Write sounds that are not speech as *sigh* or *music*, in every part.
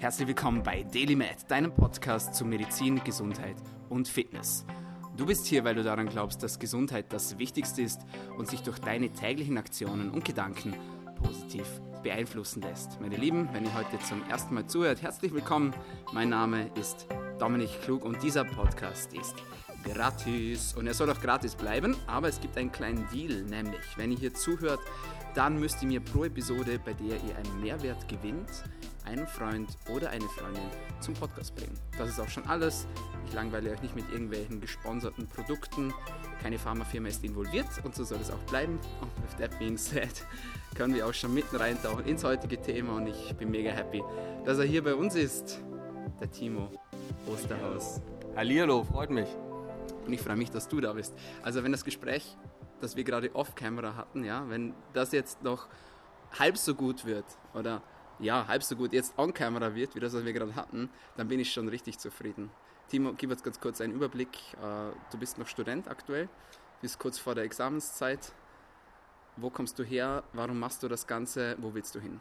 Herzlich willkommen bei DailyMed, deinem Podcast zu Medizin, Gesundheit und Fitness. Du bist hier, weil du daran glaubst, dass Gesundheit das Wichtigste ist und sich durch deine täglichen Aktionen und Gedanken positiv beeinflussen lässt. Meine Lieben, wenn ihr heute zum ersten Mal zuhört, herzlich willkommen. Mein Name ist Dominik Klug und dieser Podcast ist gratis. Und er soll auch gratis bleiben, aber es gibt einen kleinen Deal, nämlich wenn ihr hier zuhört, dann müsst ihr mir pro Episode, bei der ihr einen Mehrwert gewinnt, einen Freund oder eine Freundin zum Podcast bringen. Das ist auch schon alles. Ich langweile euch nicht mit irgendwelchen gesponserten Produkten. Keine Pharmafirma ist involviert und so soll es auch bleiben. Und with that being said, *laughs* können wir auch schon mitten reintauchen ins heutige Thema und ich bin mega happy, dass er hier bei uns ist. Der Timo Osterhaus. Hallihallo, freut mich. Und ich freue mich, dass du da bist. Also wenn das Gespräch, das wir gerade off-camera hatten, ja, wenn das jetzt noch halb so gut wird oder ja, halb so gut jetzt on-camera wird, wie das, was wir gerade hatten, dann bin ich schon richtig zufrieden. Timo, gib uns ganz kurz einen Überblick. Äh, du bist noch Student aktuell, bist kurz vor der Examenszeit. Wo kommst du her? Warum machst du das Ganze? Wo willst du hin?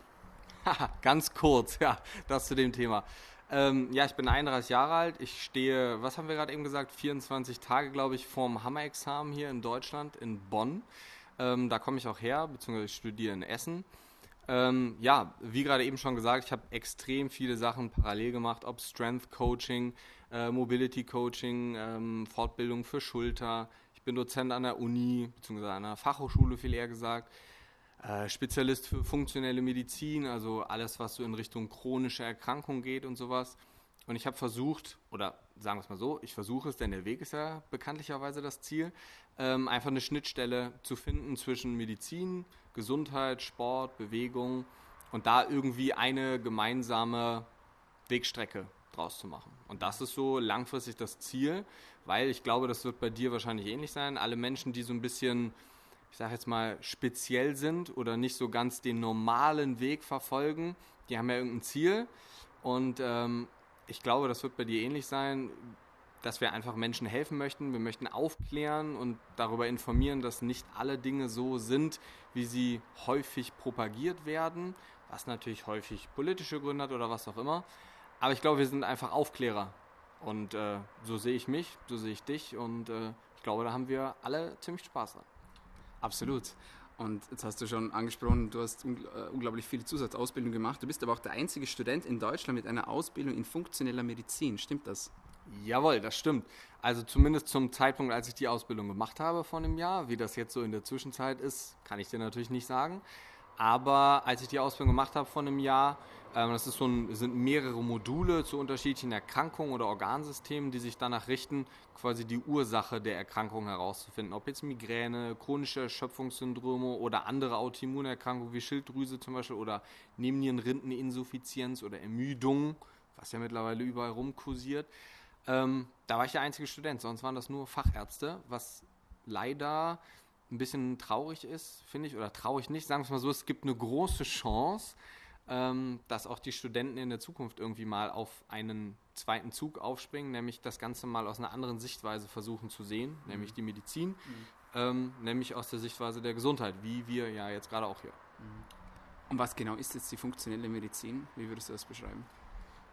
ganz kurz, ja, das zu dem Thema. Ähm, ja, ich bin 31 Jahre alt. Ich stehe, was haben wir gerade eben gesagt, 24 Tage, glaube ich, vorm Hammer-Examen hier in Deutschland, in Bonn. Ähm, da komme ich auch her, beziehungsweise ich studiere in Essen. Ähm, ja, wie gerade eben schon gesagt, ich habe extrem viele Sachen parallel gemacht, ob Strength Coaching, äh, Mobility Coaching, ähm, Fortbildung für Schulter. Ich bin Dozent an der Uni, beziehungsweise an der Fachhochschule viel eher gesagt. Äh, Spezialist für funktionelle Medizin, also alles, was so in Richtung chronische Erkrankung geht und sowas. Und ich habe versucht, oder sagen wir es mal so, ich versuche es, denn der Weg ist ja bekanntlicherweise das Ziel, ähm, einfach eine Schnittstelle zu finden zwischen Medizin, Gesundheit, Sport, Bewegung und da irgendwie eine gemeinsame Wegstrecke draus zu machen. Und das ist so langfristig das Ziel, weil ich glaube, das wird bei dir wahrscheinlich ähnlich sein. Alle Menschen, die so ein bisschen, ich sage jetzt mal, speziell sind oder nicht so ganz den normalen Weg verfolgen, die haben ja irgendein Ziel. Und ähm, ich glaube, das wird bei dir ähnlich sein dass wir einfach Menschen helfen möchten. Wir möchten aufklären und darüber informieren, dass nicht alle Dinge so sind, wie sie häufig propagiert werden, was natürlich häufig politische Gründe hat oder was auch immer. Aber ich glaube, wir sind einfach Aufklärer. Und äh, so sehe ich mich, so sehe ich dich und äh, ich glaube, da haben wir alle ziemlich Spaß dran. Absolut. Und jetzt hast du schon angesprochen, du hast ungl äh, unglaublich viele Zusatzausbildungen gemacht. Du bist aber auch der einzige Student in Deutschland mit einer Ausbildung in funktioneller Medizin. Stimmt das? Jawohl, das stimmt. Also zumindest zum Zeitpunkt, als ich die Ausbildung gemacht habe vor einem Jahr. Wie das jetzt so in der Zwischenzeit ist, kann ich dir natürlich nicht sagen. Aber als ich die Ausbildung gemacht habe vor einem Jahr, ähm, das so ein, sind mehrere Module zu unterschiedlichen Erkrankungen oder Organsystemen, die sich danach richten, quasi die Ursache der Erkrankung herauszufinden. Ob jetzt Migräne, chronische Erschöpfungssyndrome oder andere Autoimmunerkrankungen wie Schilddrüse zum Beispiel oder Nebennierenrindeninsuffizienz oder Ermüdung, was ja mittlerweile überall rumkursiert. Ähm, da war ich der einzige Student, sonst waren das nur Fachärzte, was leider ein bisschen traurig ist, finde ich, oder traurig nicht, sagen wir es mal so, es gibt eine große Chance, ähm, dass auch die Studenten in der Zukunft irgendwie mal auf einen zweiten Zug aufspringen, nämlich das Ganze mal aus einer anderen Sichtweise versuchen zu sehen, mhm. nämlich die Medizin, mhm. ähm, nämlich aus der Sichtweise der Gesundheit, wie wir ja jetzt gerade auch hier. Mhm. Und was genau ist jetzt die funktionelle Medizin? Wie würdest du das beschreiben?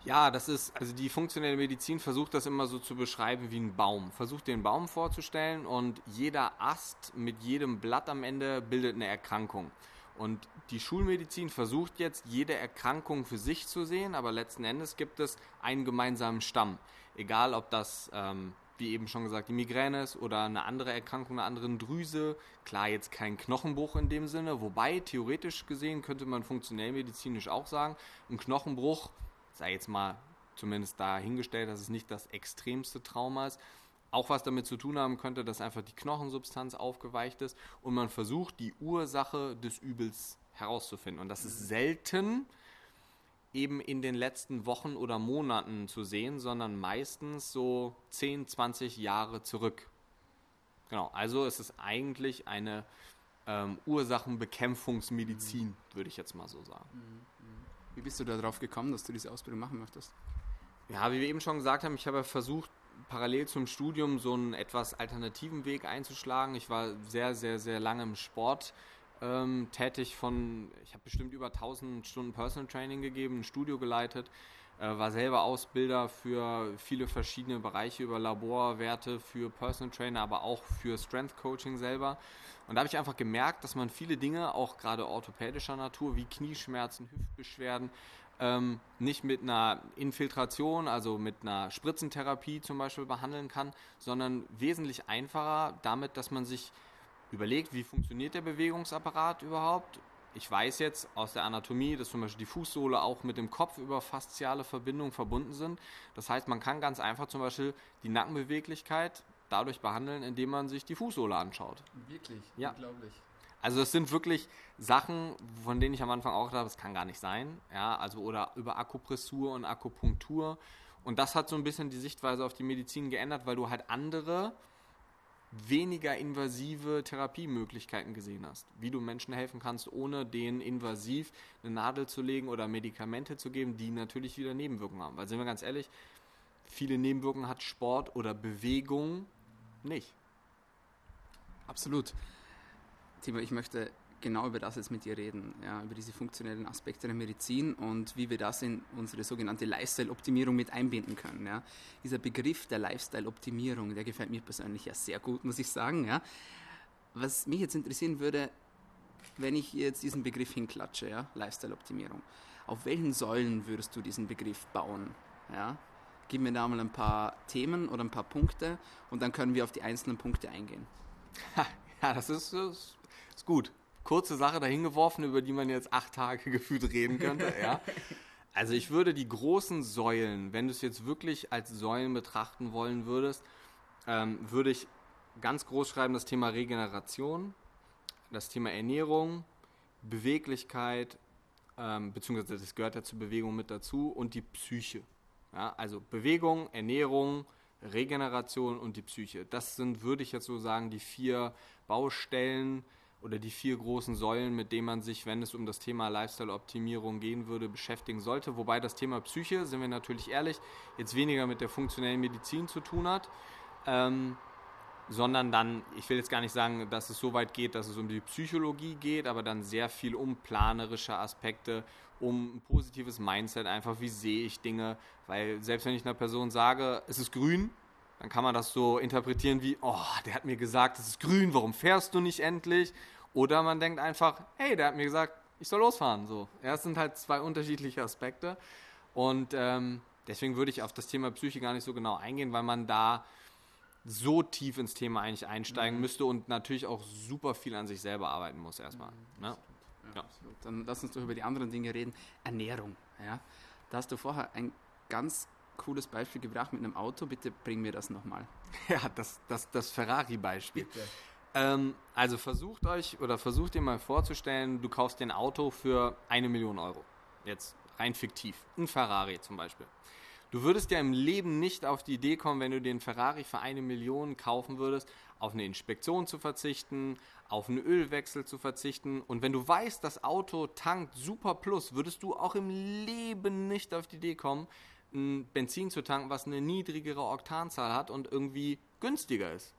Ja, das ist, also die funktionelle Medizin versucht das immer so zu beschreiben wie ein Baum. Versucht den Baum vorzustellen und jeder Ast mit jedem Blatt am Ende bildet eine Erkrankung. Und die Schulmedizin versucht jetzt, jede Erkrankung für sich zu sehen, aber letzten Endes gibt es einen gemeinsamen Stamm. Egal, ob das, ähm, wie eben schon gesagt, die Migräne ist oder eine andere Erkrankung einer anderen Drüse. Klar, jetzt kein Knochenbruch in dem Sinne, wobei theoretisch gesehen könnte man funktionell medizinisch auch sagen, ein Knochenbruch sei jetzt mal zumindest dahingestellt, dass es nicht das extremste Trauma ist, auch was damit zu tun haben könnte, dass einfach die Knochensubstanz aufgeweicht ist und man versucht, die Ursache des Übels herauszufinden. Und das ist selten eben in den letzten Wochen oder Monaten zu sehen, sondern meistens so 10, 20 Jahre zurück. Genau, also es ist eigentlich eine ähm, Ursachenbekämpfungsmedizin, würde ich jetzt mal so sagen. Mhm. Wie bist du darauf gekommen, dass du diese Ausbildung machen möchtest? Ja, wie wir eben schon gesagt haben, ich habe versucht, parallel zum Studium so einen etwas alternativen Weg einzuschlagen. Ich war sehr, sehr, sehr lange im Sport ähm, tätig von, ich habe bestimmt über 1000 Stunden Personal Training gegeben, ein Studio geleitet, äh, war selber Ausbilder für viele verschiedene Bereiche über Laborwerte, für Personal Trainer, aber auch für Strength Coaching selber. Und da habe ich einfach gemerkt, dass man viele Dinge, auch gerade orthopädischer Natur, wie Knieschmerzen, Hüftbeschwerden, ähm, nicht mit einer Infiltration, also mit einer Spritzentherapie zum Beispiel behandeln kann, sondern wesentlich einfacher damit, dass man sich überlegt, wie funktioniert der Bewegungsapparat überhaupt. Ich weiß jetzt aus der Anatomie, dass zum Beispiel die Fußsohle auch mit dem Kopf über fasziale Verbindungen verbunden sind. Das heißt, man kann ganz einfach zum Beispiel die Nackenbeweglichkeit dadurch behandeln, indem man sich die Fußsohle anschaut. Wirklich? Ja. Unglaublich. Also es sind wirklich Sachen, von denen ich am Anfang auch dachte, das kann gar nicht sein. Ja, also oder über Akupressur und Akupunktur. Und das hat so ein bisschen die Sichtweise auf die Medizin geändert, weil du halt andere weniger invasive Therapiemöglichkeiten gesehen hast. Wie du Menschen helfen kannst, ohne denen invasiv eine Nadel zu legen oder Medikamente zu geben, die natürlich wieder Nebenwirkungen haben. Weil sind wir ganz ehrlich, viele Nebenwirkungen hat Sport oder Bewegung nicht. Absolut. Timo, ich möchte genau über das jetzt mit dir reden, ja, über diese funktionellen Aspekte der Medizin und wie wir das in unsere sogenannte Lifestyle-Optimierung mit einbinden können. Ja. Dieser Begriff der Lifestyle-Optimierung, der gefällt mir persönlich ja sehr gut, muss ich sagen. Ja. Was mich jetzt interessieren würde, wenn ich jetzt diesen Begriff hinklatsche, ja, Lifestyle-Optimierung, auf welchen Säulen würdest du diesen Begriff bauen? Ja? Gib mir da mal ein paar Themen oder ein paar Punkte und dann können wir auf die einzelnen Punkte eingehen. Ja, das ist, das ist gut kurze Sache dahingeworfen, über die man jetzt acht Tage *laughs* gefühlt reden könnte. Ja. Also ich würde die großen Säulen, wenn du es jetzt wirklich als Säulen betrachten wollen würdest, ähm, würde ich ganz groß schreiben das Thema Regeneration, das Thema Ernährung, Beweglichkeit, ähm, beziehungsweise das gehört ja zur Bewegung mit dazu und die Psyche. Ja, also Bewegung, Ernährung, Regeneration und die Psyche. Das sind, würde ich jetzt so sagen, die vier Baustellen, oder die vier großen Säulen, mit denen man sich, wenn es um das Thema Lifestyle-Optimierung gehen würde, beschäftigen sollte. Wobei das Thema Psyche, sind wir natürlich ehrlich, jetzt weniger mit der funktionellen Medizin zu tun hat, ähm, sondern dann, ich will jetzt gar nicht sagen, dass es so weit geht, dass es um die Psychologie geht, aber dann sehr viel um planerische Aspekte, um ein positives Mindset, einfach wie sehe ich Dinge, weil selbst wenn ich einer Person sage, es ist grün, dann kann man das so interpretieren wie, oh, der hat mir gesagt, es ist grün, warum fährst du nicht endlich? Oder man denkt einfach, hey, der hat mir gesagt, ich soll losfahren. So. Ja, es sind halt zwei unterschiedliche Aspekte. Und ähm, deswegen würde ich auf das Thema Psyche gar nicht so genau eingehen, weil man da so tief ins Thema eigentlich einsteigen mhm. müsste und natürlich auch super viel an sich selber arbeiten muss erstmal. Mhm, ne? ja. Dann lass uns doch über die anderen Dinge reden. Ernährung. Ja? Da hast du vorher ein ganz cooles Beispiel gebracht mit einem Auto. Bitte bring mir das nochmal. *laughs* Ja, das, das, das Ferrari-Beispiel. Ähm, also versucht euch oder versucht ihr mal vorzustellen, du kaufst dir ein Auto für eine Million Euro. Jetzt rein fiktiv. Ein Ferrari zum Beispiel. Du würdest ja im Leben nicht auf die Idee kommen, wenn du den Ferrari für eine Million kaufen würdest, auf eine Inspektion zu verzichten, auf einen Ölwechsel zu verzichten. Und wenn du weißt, das Auto tankt super plus, würdest du auch im Leben nicht auf die Idee kommen, ein Benzin zu tanken, was eine niedrigere Oktanzahl hat und irgendwie günstiger ist.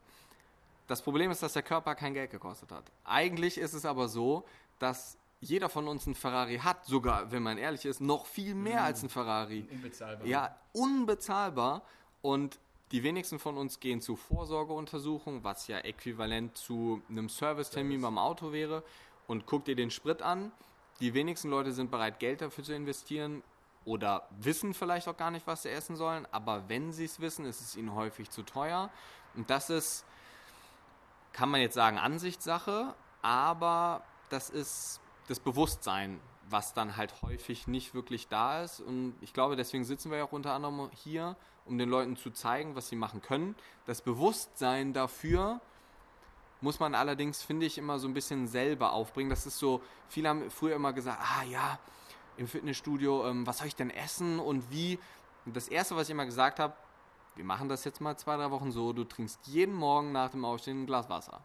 Das Problem ist, dass der Körper kein Geld gekostet hat. Eigentlich ist es aber so, dass jeder von uns ein Ferrari hat, sogar, wenn man ehrlich ist, noch viel mehr mhm. als ein Ferrari. Unbezahlbar. Ja, unbezahlbar. Und die wenigsten von uns gehen zu Vorsorgeuntersuchungen, was ja äquivalent zu einem Servicetermin beim Auto wäre, und guckt dir den Sprit an. Die wenigsten Leute sind bereit, Geld dafür zu investieren oder wissen vielleicht auch gar nicht, was sie essen sollen, aber wenn sie es wissen, ist es ihnen häufig zu teuer. Und das ist, kann man jetzt sagen, Ansichtssache, aber das ist das Bewusstsein, was dann halt häufig nicht wirklich da ist. Und ich glaube, deswegen sitzen wir ja auch unter anderem hier, um den Leuten zu zeigen, was sie machen können. Das Bewusstsein dafür muss man allerdings, finde ich, immer so ein bisschen selber aufbringen. Das ist so, viele haben früher immer gesagt, ah ja, im Fitnessstudio, ähm, was soll ich denn essen und wie. Und das Erste, was ich immer gesagt habe, wir machen das jetzt mal zwei, drei Wochen so, du trinkst jeden Morgen nach dem Aufstehen ein Glas Wasser.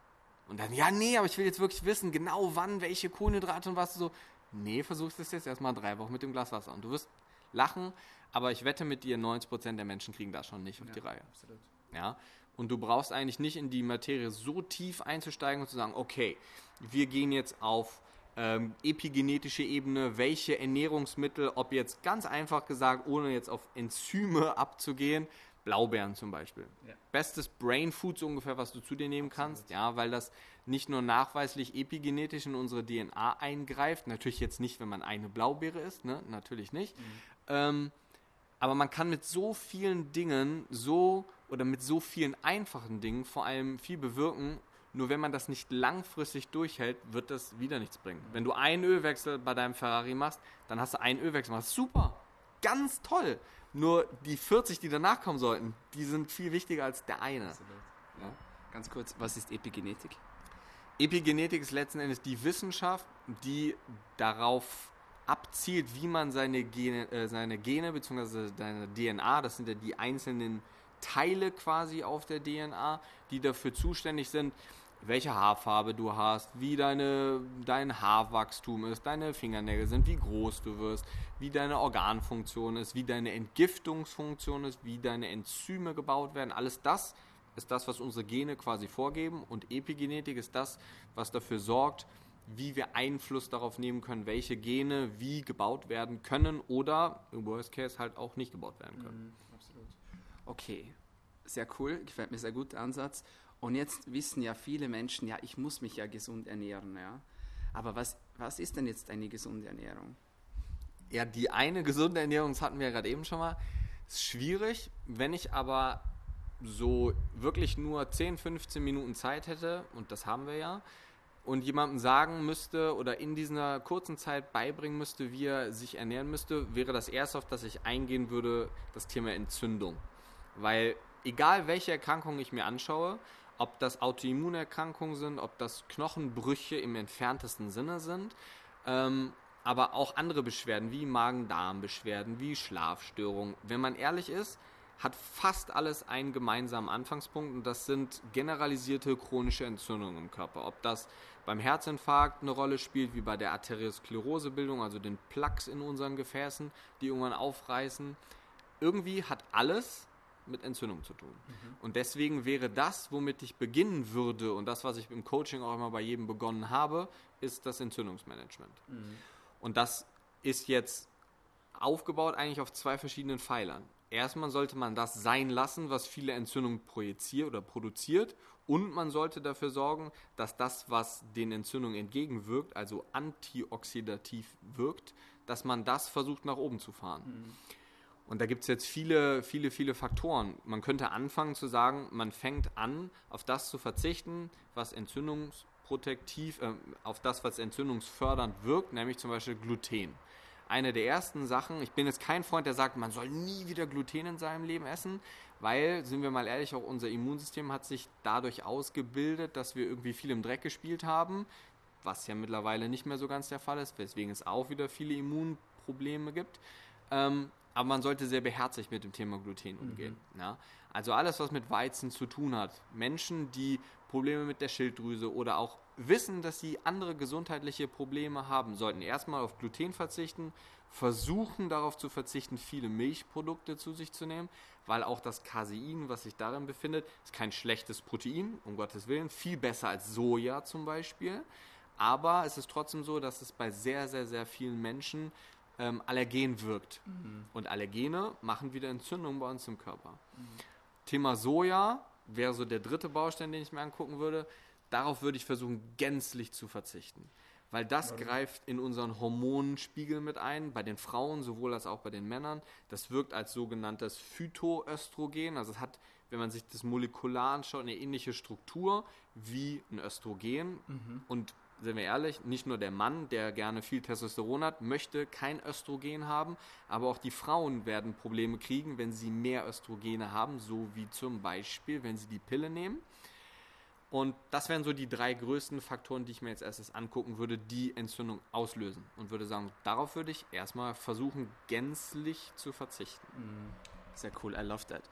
Und dann, ja, nee, aber ich will jetzt wirklich wissen, genau wann, welche Kohlenhydrate und was so. Nee, versuchst es jetzt erstmal drei Wochen mit dem Glas Wasser. Und du wirst lachen, aber ich wette mit dir, 90% der Menschen kriegen das schon nicht auf ja, die Reihe. Absolut. Ja, und du brauchst eigentlich nicht in die Materie so tief einzusteigen und zu sagen, okay, wir gehen jetzt auf ähm, epigenetische Ebene, welche Ernährungsmittel, ob jetzt ganz einfach gesagt, ohne jetzt auf Enzyme abzugehen, Blaubeeren zum Beispiel. Ja. Bestes Brain Food so ungefähr, was du zu dir nehmen kannst, ja, weil das nicht nur nachweislich epigenetisch in unsere DNA eingreift, natürlich jetzt nicht, wenn man eine Blaubeere isst, ne? natürlich nicht. Mhm. Ähm, aber man kann mit so vielen Dingen so oder mit so vielen einfachen Dingen vor allem viel bewirken. Nur wenn man das nicht langfristig durchhält, wird das wieder nichts bringen. Mhm. Wenn du einen Ölwechsel bei deinem Ferrari machst, dann hast du einen Ölwechsel. Machst. Super, ganz toll. Nur die 40, die danach kommen sollten, die sind viel wichtiger als der eine. Ja. Ganz kurz, was ist Epigenetik? Epigenetik ist letzten Endes die Wissenschaft, die darauf abzielt, wie man seine Gene, äh, seine Gene bzw. seine DNA, das sind ja die einzelnen Teile quasi auf der DNA, die dafür zuständig sind, welche Haarfarbe du hast, wie deine, dein Haarwachstum ist, deine Fingernägel sind, wie groß du wirst, wie deine Organfunktion ist, wie deine Entgiftungsfunktion ist, wie deine Enzyme gebaut werden. Alles das ist das, was unsere Gene quasi vorgeben und Epigenetik ist das, was dafür sorgt, wie wir Einfluss darauf nehmen können, welche Gene wie gebaut werden können oder im Worst Case halt auch nicht gebaut werden können. Mhm, absolut. Okay, sehr cool, gefällt mir sehr gut der Ansatz. Und jetzt wissen ja viele Menschen, ja, ich muss mich ja gesund ernähren, ja. Aber was, was ist denn jetzt eine gesunde Ernährung? Ja, die eine gesunde Ernährung, das hatten wir ja gerade eben schon mal, ist schwierig. Wenn ich aber so wirklich nur 10, 15 Minuten Zeit hätte, und das haben wir ja, und jemandem sagen müsste oder in dieser kurzen Zeit beibringen müsste, wie er sich ernähren müsste, wäre das erste, auf das ich eingehen würde, das Thema Entzündung. Weil egal welche Erkrankung ich mir anschaue, ob das Autoimmunerkrankungen sind, ob das Knochenbrüche im entferntesten Sinne sind, ähm, aber auch andere Beschwerden wie Magen-Darm-Beschwerden, wie Schlafstörungen. Wenn man ehrlich ist, hat fast alles einen gemeinsamen Anfangspunkt und das sind generalisierte chronische Entzündungen im Körper. Ob das beim Herzinfarkt eine Rolle spielt, wie bei der Arteriosklerosebildung, also den Plaques in unseren Gefäßen, die irgendwann aufreißen. Irgendwie hat alles mit Entzündung zu tun. Mhm. Und deswegen wäre das, womit ich beginnen würde und das, was ich im Coaching auch immer bei jedem begonnen habe, ist das Entzündungsmanagement. Mhm. Und das ist jetzt aufgebaut eigentlich auf zwei verschiedenen Pfeilern. Erstmal sollte man das sein lassen, was viele Entzündungen projiziert oder produziert. Und man sollte dafür sorgen, dass das, was den Entzündungen entgegenwirkt, also antioxidativ wirkt, dass man das versucht nach oben zu fahren. Mhm. Und da gibt es jetzt viele, viele, viele Faktoren. Man könnte anfangen zu sagen, man fängt an, auf das zu verzichten, was entzündungsprotektiv, äh, auf das, was entzündungsfördernd wirkt, nämlich zum Beispiel Gluten. Eine der ersten Sachen, ich bin jetzt kein Freund, der sagt, man soll nie wieder Gluten in seinem Leben essen, weil, sind wir mal ehrlich, auch unser Immunsystem hat sich dadurch ausgebildet, dass wir irgendwie viel im Dreck gespielt haben, was ja mittlerweile nicht mehr so ganz der Fall ist, weswegen es auch wieder viele Immunprobleme gibt. Aber man sollte sehr beherzigt mit dem Thema Gluten umgehen. Mhm. Ja? Also alles, was mit Weizen zu tun hat. Menschen, die Probleme mit der Schilddrüse oder auch wissen, dass sie andere gesundheitliche Probleme haben, sollten erstmal auf Gluten verzichten, versuchen darauf zu verzichten, viele Milchprodukte zu sich zu nehmen, weil auch das Casein, was sich darin befindet, ist kein schlechtes Protein, um Gottes Willen, viel besser als Soja zum Beispiel. Aber es ist trotzdem so, dass es bei sehr, sehr, sehr vielen Menschen ähm, Allergen wirkt. Mhm. Und Allergene machen wieder Entzündungen bei uns im Körper. Mhm. Thema Soja wäre so der dritte Baustein, den ich mir angucken würde. Darauf würde ich versuchen, gänzlich zu verzichten. Weil das Warum? greift in unseren Hormonspiegel mit ein, bei den Frauen sowohl als auch bei den Männern. Das wirkt als sogenanntes Phytoöstrogen. Also es hat, wenn man sich das molekular anschaut, eine ähnliche Struktur wie ein Östrogen. Mhm. Und sind wir ehrlich, nicht nur der Mann, der gerne viel Testosteron hat, möchte kein Östrogen haben, aber auch die Frauen werden Probleme kriegen, wenn sie mehr Östrogene haben, so wie zum Beispiel, wenn sie die Pille nehmen. Und das wären so die drei größten Faktoren, die ich mir jetzt erstes angucken würde, die Entzündung auslösen. Und würde sagen, darauf würde ich erstmal versuchen, gänzlich zu verzichten. Sehr cool, I love that.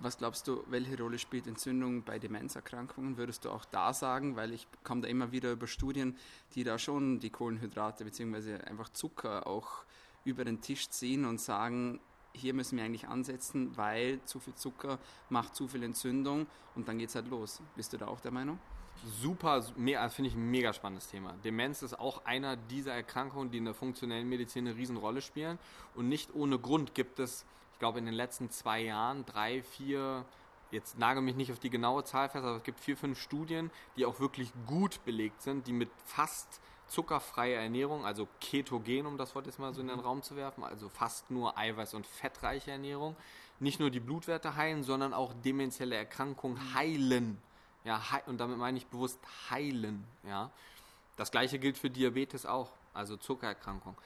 Was glaubst du, welche Rolle spielt Entzündung bei Demenzerkrankungen? Würdest du auch da sagen, weil ich komme da immer wieder über Studien, die da schon die Kohlenhydrate bzw. einfach Zucker auch über den Tisch ziehen und sagen, hier müssen wir eigentlich ansetzen, weil zu viel Zucker macht zu viel Entzündung und dann geht es halt los. Bist du da auch der Meinung? super, finde ich ein mega spannendes Thema. Demenz ist auch einer dieser Erkrankungen, die in der funktionellen Medizin eine Riesenrolle spielen. Und nicht ohne Grund gibt es, ich glaube, in den letzten zwei Jahren drei, vier, jetzt nagel mich nicht auf die genaue Zahl fest, aber es gibt vier, fünf Studien, die auch wirklich gut belegt sind, die mit fast zuckerfreier Ernährung, also ketogen, um das Wort jetzt mal so in den Raum zu werfen, also fast nur eiweiß- und fettreiche Ernährung, nicht nur die Blutwerte heilen, sondern auch demenzielle Erkrankungen heilen. Ja, he und damit meine ich bewusst heilen. Ja. Das gleiche gilt für Diabetes auch, also Zuckererkrankung.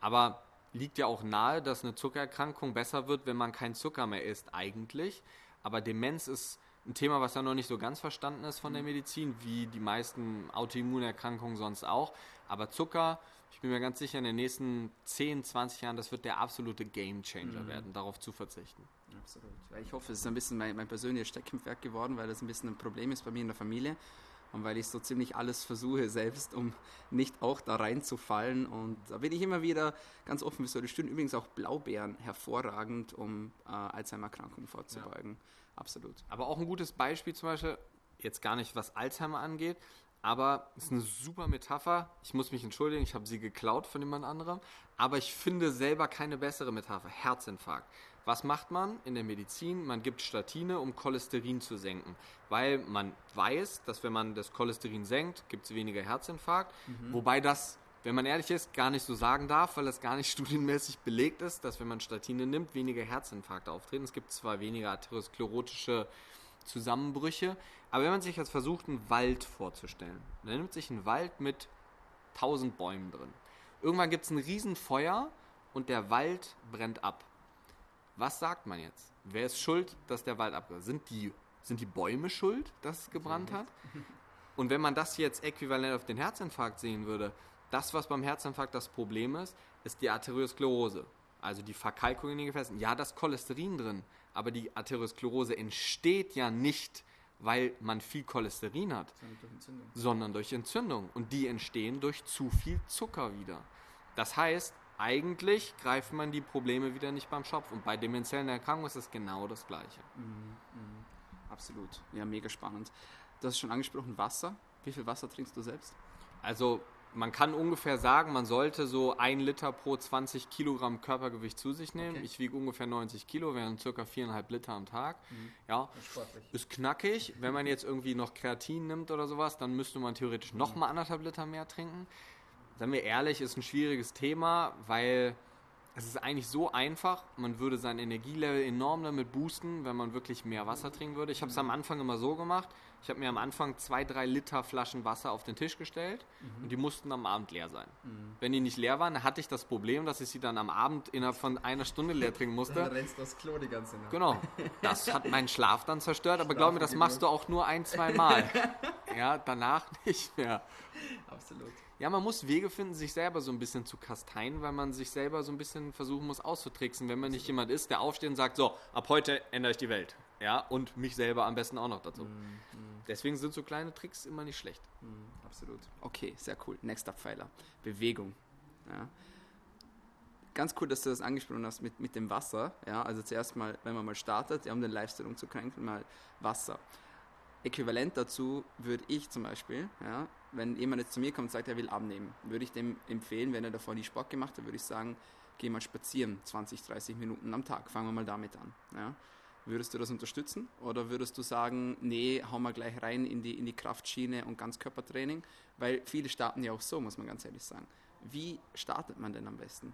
Aber liegt ja auch nahe, dass eine Zuckererkrankung besser wird, wenn man kein Zucker mehr isst, eigentlich. Aber Demenz ist ein Thema, was ja noch nicht so ganz verstanden ist von der Medizin, wie die meisten Autoimmunerkrankungen sonst auch. Aber Zucker, ich bin mir ganz sicher, in den nächsten 10, 20 Jahren, das wird der absolute Gamechanger mhm. werden, darauf zu verzichten. Absolut. Ich hoffe, es ist ein bisschen mein, mein persönliches Steckenpferd geworden, weil das ein bisschen ein Problem ist bei mir in der Familie und weil ich so ziemlich alles versuche selbst, um nicht auch da reinzufallen. Und da bin ich immer wieder ganz offen für so. Das stimmt übrigens auch Blaubeeren hervorragend, um äh, Alzheimer-Erkrankungen vorzubeugen. Ja. Absolut. Aber auch ein gutes Beispiel zum Beispiel, jetzt gar nicht was Alzheimer angeht, aber es ist eine super Metapher. Ich muss mich entschuldigen, ich habe sie geklaut von jemand anderem. Aber ich finde selber keine bessere Metapher. Herzinfarkt. Was macht man in der Medizin? Man gibt Statine, um Cholesterin zu senken. Weil man weiß, dass wenn man das Cholesterin senkt, gibt es weniger Herzinfarkt. Mhm. Wobei das, wenn man ehrlich ist, gar nicht so sagen darf, weil das gar nicht *laughs* studienmäßig belegt ist, dass wenn man Statine nimmt, weniger Herzinfarkte auftreten. Es gibt zwar weniger atherosklerotische Zusammenbrüche, aber wenn man sich jetzt versucht, einen Wald vorzustellen, dann nimmt sich ein Wald mit tausend Bäumen drin. Irgendwann gibt es ein Riesenfeuer und der Wald brennt ab. Was sagt man jetzt? Wer ist schuld, dass der Wald abbrennt? Sind die, sind die Bäume schuld, dass es gebrannt hat? Und wenn man das jetzt äquivalent auf den Herzinfarkt sehen würde, das, was beim Herzinfarkt das Problem ist, ist die Arteriosklerose. Also die Verkalkung in den Gefäßen. Ja, das Cholesterin drin, aber die Arteriosklerose entsteht ja nicht, weil man viel Cholesterin hat, sondern durch Entzündung. Sondern durch Entzündung. Und die entstehen durch zu viel Zucker wieder. Das heißt, eigentlich greift man die Probleme wieder nicht beim Schopf. Und bei demenziellen Erkrankungen ist es genau das Gleiche. Mhm, mh. Absolut. Ja, mega spannend. Du hast schon angesprochen, Wasser. Wie viel Wasser trinkst du selbst? Also, man kann ungefähr sagen, man sollte so ein Liter pro 20 Kilogramm Körpergewicht zu sich nehmen. Okay. Ich wiege ungefähr 90 Kilo, wären circa viereinhalb Liter am Tag. Mhm. Ja, ist knackig. Wenn man jetzt irgendwie noch Kreatin nimmt oder sowas, dann müsste man theoretisch noch mal anderthalb Liter mehr trinken seien wir ehrlich, ist ein schwieriges Thema, weil es ist eigentlich so einfach. Man würde sein Energielevel enorm damit boosten, wenn man wirklich mehr Wasser trinken würde. Ich habe es am Anfang immer so gemacht. Ich habe mir am Anfang zwei, drei Liter Flaschen Wasser auf den Tisch gestellt mhm. und die mussten am Abend leer sein. Mhm. Wenn die nicht leer waren, dann hatte ich das Problem, dass ich sie dann am Abend innerhalb von einer Stunde leer trinken *laughs* musste. Dann rennst du das Klo die ganze Nacht. Genau. Das hat meinen Schlaf dann zerstört, aber glaub mir, das machst du auch nur ein, zwei Mal. *laughs* ja, danach nicht mehr. Absolut. Ja, man muss Wege finden, sich selber so ein bisschen zu kasteien, weil man sich selber so ein bisschen versuchen muss auszutricksen, wenn man nicht jemand ist, der aufsteht und sagt, so, ab heute ändere ich die Welt. Ja, und mich selber am besten auch noch dazu. Mm, Deswegen sind so kleine Tricks immer nicht schlecht. Mm, absolut. Okay, sehr cool. Nächster Pfeiler. Bewegung. Ja. Ganz cool, dass du das angesprochen hast mit, mit dem Wasser. Ja, also zuerst mal, wenn man mal startet, ja, um den Lifestyle umzukränken, mal Wasser. Äquivalent dazu würde ich zum Beispiel, ja, wenn jemand jetzt zu mir kommt und sagt, er will abnehmen, würde ich dem empfehlen, wenn er davor nie Sport gemacht hat, würde ich sagen, geh mal spazieren, 20, 30 Minuten am Tag. Fangen wir mal damit an. Ja. Würdest du das unterstützen oder würdest du sagen, nee, hau mal gleich rein in die, in die Kraftschiene und Ganzkörpertraining? Weil viele starten ja auch so, muss man ganz ehrlich sagen. Wie startet man denn am besten?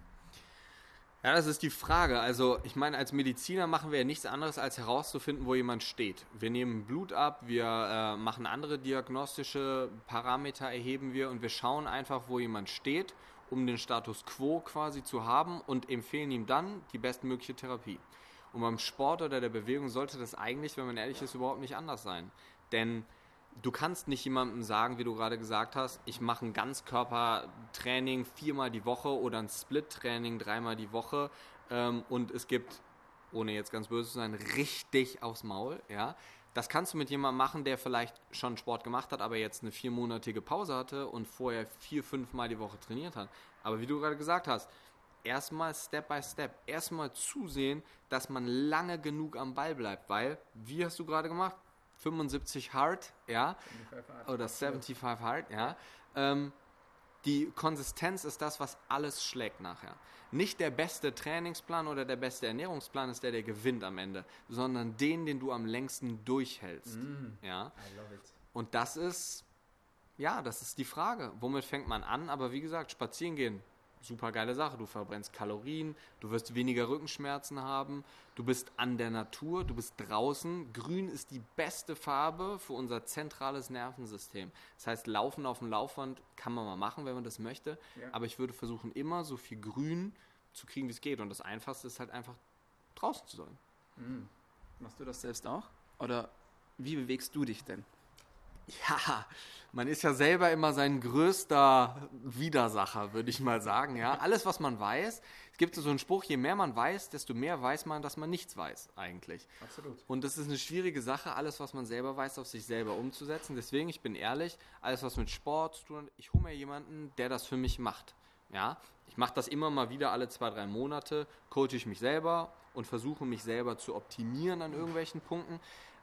Ja, das ist die Frage. Also, ich meine, als Mediziner machen wir ja nichts anderes, als herauszufinden, wo jemand steht. Wir nehmen Blut ab, wir äh, machen andere diagnostische Parameter, erheben wir und wir schauen einfach, wo jemand steht, um den Status quo quasi zu haben und empfehlen ihm dann die bestmögliche Therapie. Und beim Sport oder der Bewegung sollte das eigentlich, wenn man ehrlich ist, überhaupt nicht anders sein. Denn du kannst nicht jemandem sagen, wie du gerade gesagt hast, ich mache ein Ganzkörpertraining viermal die Woche oder ein Split-Training dreimal die Woche ähm, und es gibt, ohne jetzt ganz böse zu sein, richtig aufs Maul, ja. Das kannst du mit jemandem machen, der vielleicht schon Sport gemacht hat, aber jetzt eine viermonatige Pause hatte und vorher vier, fünfmal die Woche trainiert hat. Aber wie du gerade gesagt hast, erstmal Step by Step, erstmal zusehen, dass man lange genug am Ball bleibt, weil, wie hast du gerade gemacht? 75 Hard, ja, 75 hard, oder 75 Hard, ja. Ähm, die Konsistenz ist das, was alles schlägt nachher. Nicht der beste Trainingsplan oder der beste Ernährungsplan ist der, der gewinnt am Ende, sondern den, den du am längsten durchhältst. Ja. Love it. Und das ist, ja, das ist die Frage. Womit fängt man an? Aber wie gesagt, spazieren gehen, super geile Sache. Du verbrennst Kalorien, du wirst weniger Rückenschmerzen haben, du bist an der Natur, du bist draußen. Grün ist die beste Farbe für unser zentrales Nervensystem. Das heißt, Laufen auf dem Laufband kann man mal machen, wenn man das möchte. Ja. Aber ich würde versuchen, immer so viel Grün zu kriegen, wie es geht. Und das Einfachste ist halt einfach draußen zu sein. Machst du das selbst auch? Oder wie bewegst du dich denn? Ja, man ist ja selber immer sein größter Widersacher, würde ich mal sagen. Ja, alles, was man weiß. Es gibt so einen Spruch: Je mehr man weiß, desto mehr weiß man, dass man nichts weiß eigentlich. Absolut. Und das ist eine schwierige Sache, alles, was man selber weiß, auf sich selber umzusetzen. Deswegen, ich bin ehrlich, alles, was mit Sport zu tun hat, ich hole mir jemanden, der das für mich macht. Ja, ich mache das immer mal wieder alle zwei, drei Monate, coache ich mich selber und versuche mich selber zu optimieren an irgendwelchen Punkten.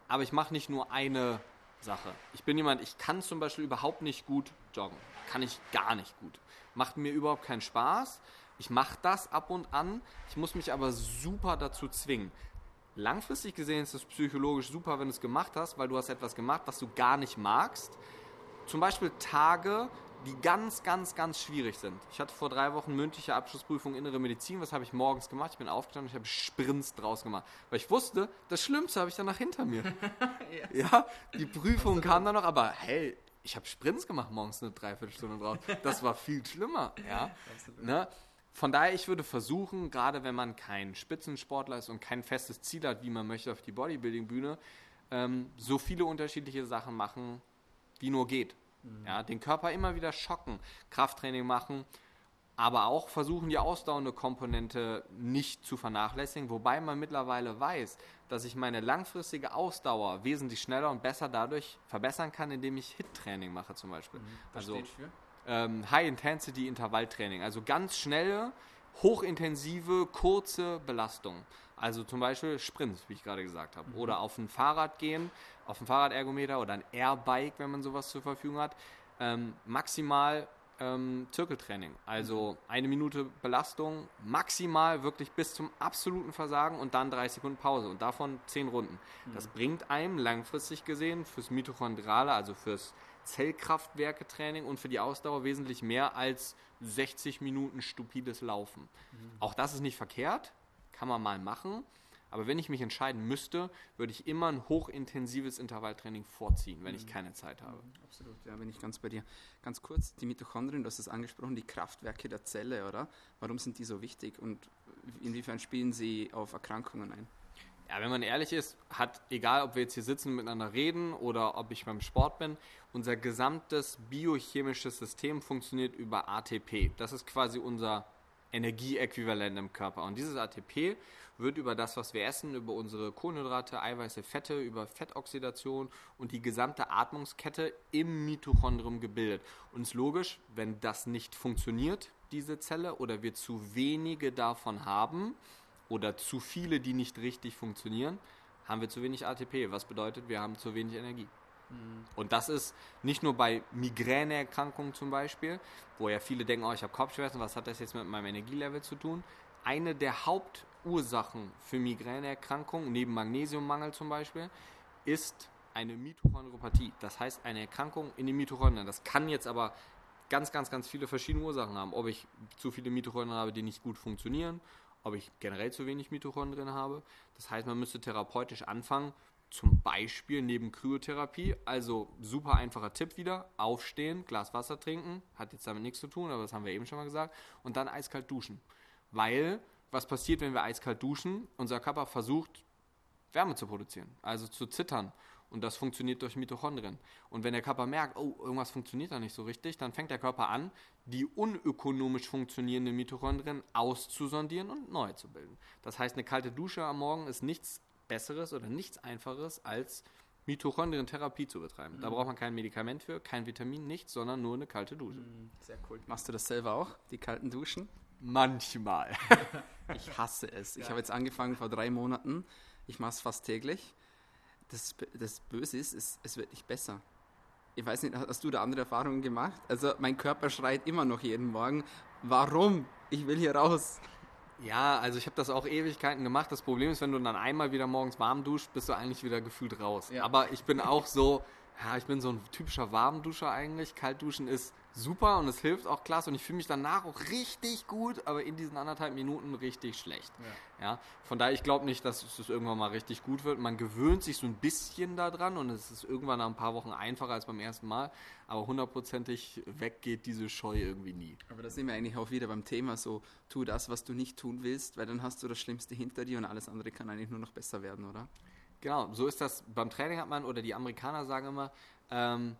Aber ich mache nicht nur eine Sache. Ich bin jemand, ich kann zum Beispiel überhaupt nicht gut joggen. Kann ich gar nicht gut. Macht mir überhaupt keinen Spaß. Ich mache das ab und an. Ich muss mich aber super dazu zwingen. Langfristig gesehen ist es psychologisch super, wenn du es gemacht hast, weil du hast etwas gemacht, was du gar nicht magst. Zum Beispiel Tage, die ganz, ganz, ganz schwierig sind. Ich hatte vor drei Wochen mündliche Abschlussprüfung Innere Medizin. Was habe ich morgens gemacht? Ich bin aufgestanden, ich habe Sprints draus gemacht. Weil ich wusste, das Schlimmste habe ich danach hinter mir. *laughs* Ja, die Prüfung kam dann noch, aber hey, ich habe Sprints gemacht morgens eine Dreiviertelstunde draus. Das war viel schlimmer. *laughs* Ja. Ne? Von daher, ich würde versuchen, gerade wenn man kein Spitzensportler ist und kein festes Ziel hat, wie man möchte auf die Bodybuilding-Bühne, ähm, so viele unterschiedliche Sachen machen, wie nur geht. Ja, den Körper immer wieder schocken, Krafttraining machen, aber auch versuchen, die ausdauernde Komponente nicht zu vernachlässigen, wobei man mittlerweile weiß, dass ich meine langfristige Ausdauer wesentlich schneller und besser dadurch verbessern kann, indem ich HIT-Training mache zum Beispiel. Das also steht für? ähm, High-Intensity-Intervalltraining, also ganz schnelle, hochintensive, kurze Belastung. Also zum Beispiel Sprints, wie ich gerade gesagt habe. Oder auf ein Fahrrad gehen, auf ein Fahrradergometer oder ein Airbike, wenn man sowas zur Verfügung hat. Ähm, maximal ähm, Zirkeltraining. Also eine Minute Belastung, maximal wirklich bis zum absoluten Versagen und dann 30 Sekunden Pause und davon 10 Runden. Das bringt einem langfristig gesehen fürs Mitochondrale, also fürs Zellkraftwerke-Training und für die Ausdauer wesentlich mehr als 60 Minuten stupides Laufen. Auch das ist nicht verkehrt, kann man mal machen. Aber wenn ich mich entscheiden müsste, würde ich immer ein hochintensives Intervalltraining vorziehen, wenn ich keine Zeit habe. Absolut, ja, bin ich ganz bei dir. Ganz kurz, die Mitochondrien, du hast es angesprochen, die Kraftwerke der Zelle, oder? Warum sind die so wichtig und inwiefern spielen sie auf Erkrankungen ein? Ja, wenn man ehrlich ist, hat, egal ob wir jetzt hier sitzen und miteinander reden oder ob ich beim Sport bin, unser gesamtes biochemisches System funktioniert über ATP. Das ist quasi unser Energieäquivalent im Körper. Und dieses ATP wird über das, was wir essen, über unsere Kohlenhydrate, Eiweiße, Fette, über Fettoxidation und die gesamte Atmungskette im Mitochondrium gebildet. Und es ist logisch, wenn das nicht funktioniert, diese Zelle, oder wir zu wenige davon haben, oder zu viele, die nicht richtig funktionieren, haben wir zu wenig ATP, was bedeutet, wir haben zu wenig Energie. Und das ist nicht nur bei Migräneerkrankungen zum Beispiel, wo ja viele denken, oh, ich habe Kopfschmerzen, was hat das jetzt mit meinem Energielevel zu tun? Eine der Hauptursachen für Migräneerkrankungen, neben Magnesiummangel zum Beispiel, ist eine Mitochondriopathie. Das heißt, eine Erkrankung in den Mitochondrien. Das kann jetzt aber ganz, ganz, ganz viele verschiedene Ursachen haben. Ob ich zu viele Mitochondrien habe, die nicht gut funktionieren, ob ich generell zu wenig Mitochondrien habe. Das heißt, man müsste therapeutisch anfangen, zum Beispiel neben Kryotherapie. Also super einfacher Tipp wieder, aufstehen, Glas Wasser trinken, hat jetzt damit nichts zu tun, aber das haben wir eben schon mal gesagt, und dann eiskalt duschen. Weil, was passiert, wenn wir eiskalt duschen? Unser Körper versucht, Wärme zu produzieren, also zu zittern. Und das funktioniert durch Mitochondrien. Und wenn der Körper merkt, oh, irgendwas funktioniert da nicht so richtig, dann fängt der Körper an, die unökonomisch funktionierenden Mitochondrien auszusondieren und neue zu bilden. Das heißt, eine kalte Dusche am Morgen ist nichts Besseres oder nichts Einfaches als Mitochondrientherapie zu betreiben. Da braucht man kein Medikament für, kein Vitamin, nichts, sondern nur eine kalte Dusche. Sehr cool. Machst du das selber auch, die kalten Duschen? Manchmal. *laughs* Ich hasse es. Ich habe jetzt angefangen vor drei Monaten. Ich mache es fast täglich. das, das Böse ist, es, es wird nicht besser. Ich weiß nicht, hast du da andere Erfahrungen gemacht? Also mein Körper schreit immer noch jeden Morgen, warum? Ich will hier raus. Ja, also ich habe das auch Ewigkeiten gemacht. Das Problem ist, wenn du dann einmal wieder morgens warm duscht, bist du eigentlich wieder gefühlt raus. Ja. Aber ich bin auch so, ja, ich bin so ein typischer Warmduscher eigentlich. Kaltduschen ist super und es hilft auch klasse und ich fühle mich danach auch richtig gut, aber in diesen anderthalb Minuten richtig schlecht. Ja. ja von daher, ich glaube nicht, dass es irgendwann mal richtig gut wird. Man gewöhnt sich so ein bisschen daran und es ist irgendwann nach ein paar Wochen einfacher als beim ersten Mal, aber hundertprozentig weg geht diese Scheu irgendwie nie. Aber da sind wir eigentlich auch wieder beim Thema so, tu das, was du nicht tun willst, weil dann hast du das Schlimmste hinter dir und alles andere kann eigentlich nur noch besser werden, oder? Genau, so ist das. Beim Training hat man, oder die Amerikaner sagen immer, ähm,